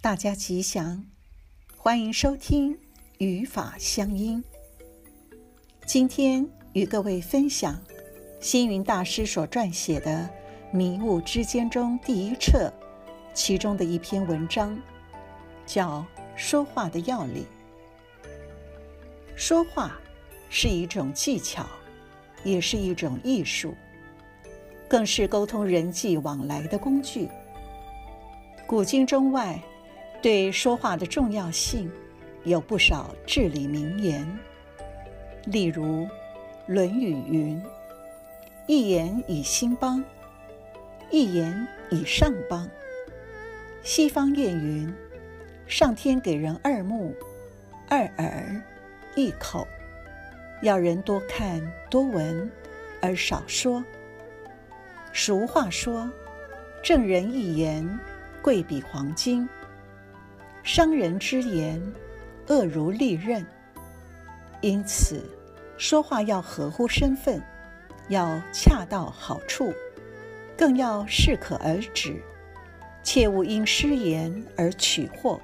大家吉祥，欢迎收听语法乡音。今天与各位分享星云大师所撰写的《迷雾之间》中第一册其中的一篇文章，叫“说话的要领”。说话是一种技巧，也是一种艺术，更是沟通人际往来的工具。古今中外，对说话的重要性有不少至理名言。例如，《论语》云：“一言以兴邦，一言以丧邦。”西方谚云：“上天给人二目、二耳、一口，要人多看多闻，而少说。”俗话说：“正人一言。”贵比黄金，伤人之言，恶如利刃。因此，说话要合乎身份，要恰到好处，更要适可而止，切勿因失言而取祸，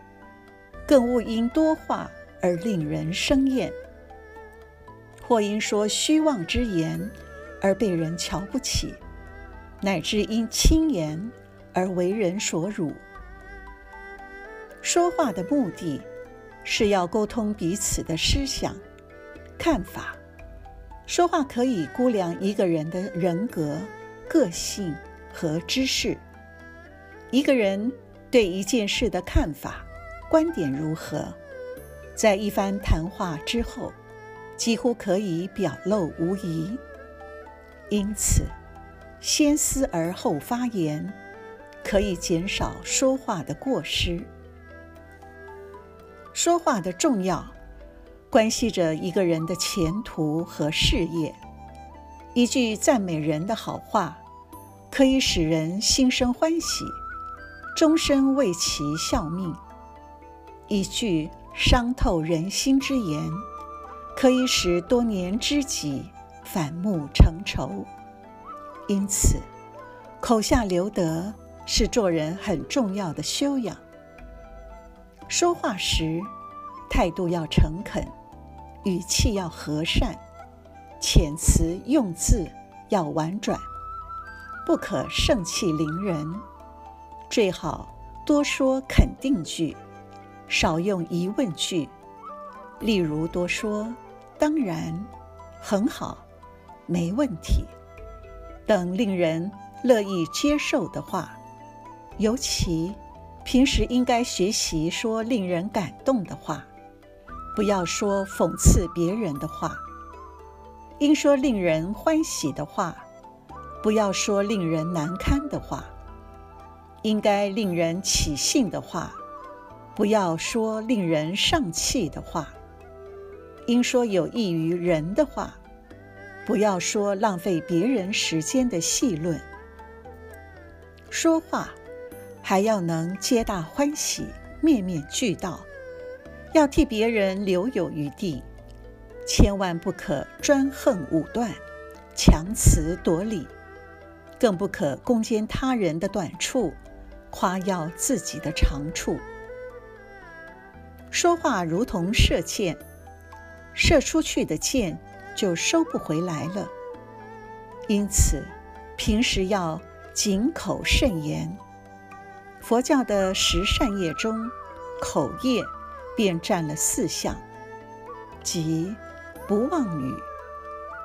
更勿因多话而令人生厌，或因说虚妄之言而被人瞧不起，乃至因轻言。而为人所辱。说话的目的，是要沟通彼此的思想、看法。说话可以估量一个人的人格、个性和知识。一个人对一件事的看法、观点如何，在一番谈话之后，几乎可以表露无遗。因此，先思而后发言。可以减少说话的过失。说话的重要，关系着一个人的前途和事业。一句赞美人的好话，可以使人心生欢喜，终身为其效命；一句伤透人心之言，可以使多年知己反目成仇。因此，口下留德。是做人很重要的修养。说话时，态度要诚恳，语气要和善，遣词用字要婉转，不可盛气凌人。最好多说肯定句，少用疑问句。例如，多说“当然”“很好”“没问题”等令人乐意接受的话。尤其平时应该学习说令人感动的话，不要说讽刺别人的话；应说令人欢喜的话，不要说令人难堪的话；应该令人起兴的话，不要说令人丧气的话；应说有益于人的话，不要说浪费别人时间的戏论。说话。还要能皆大欢喜，面面俱到，要替别人留有余地，千万不可专横武断、强词夺理，更不可攻坚他人的短处，夸耀自己的长处。说话如同射箭，射出去的箭就收不回来了。因此，平时要谨口慎言。佛教的十善业中，口业便占了四项，即不妄语、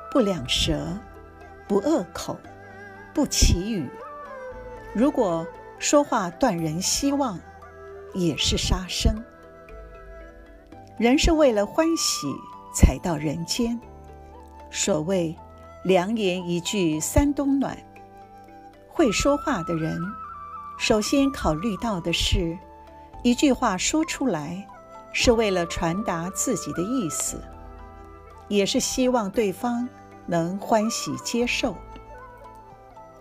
不两舌、不恶口、不綺语。如果说话断人希望，也是杀生。人是为了欢喜才到人间。所谓良言一句三冬暖，会说话的人。首先考虑到的是，一句话说出来是为了传达自己的意思，也是希望对方能欢喜接受。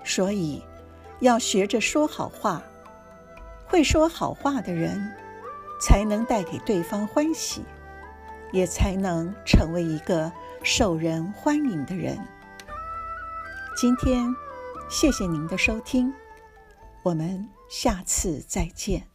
所以，要学着说好话。会说好话的人，才能带给对方欢喜，也才能成为一个受人欢迎的人。今天，谢谢您的收听。我们下次再见。